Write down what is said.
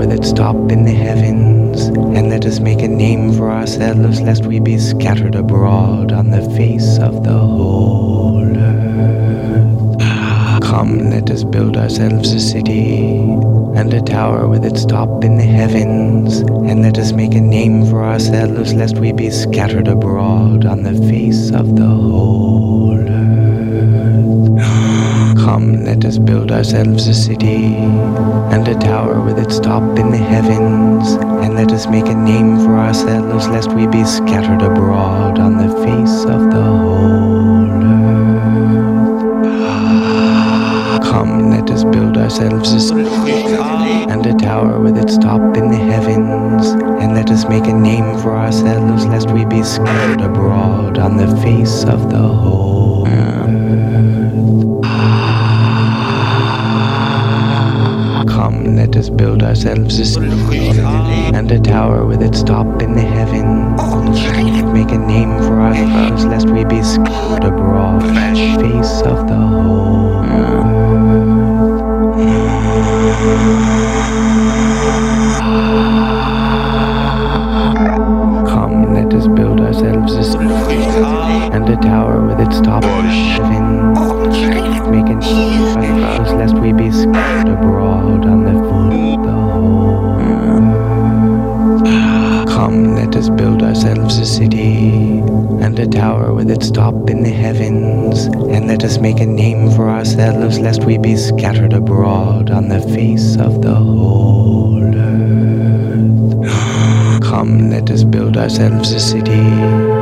with its top in the heavens, and let us make a name for ourselves, lest we be scattered abroad on the face of the whole earth. Ah, come, let us build ourselves a city and a tower with its top in the heavens, and let us make a name for ourselves, lest we be scattered abroad on the face of the whole earth. Come, let us build ourselves a city and a tower with its top in the heavens, and let us make a name for ourselves, lest we be scattered abroad on the face of the whole earth. Come, let us build ourselves a city and a tower with its top in the heavens, and let us make a name for ourselves, lest we be scattered abroad on the face of the whole build ourselves a city and a tower with its top in the heavens, make a name for ourselves, lest we be scattered abroad face of the whole earth. Come, let us build ourselves a city and a tower with its top in the heaven. Make a name for ourselves, lest we be scattered abroad us build ourselves a city and a tower with its top in the heavens, and let us make a name for ourselves, lest we be scattered abroad on the face of the whole earth. Come, let us build ourselves a city.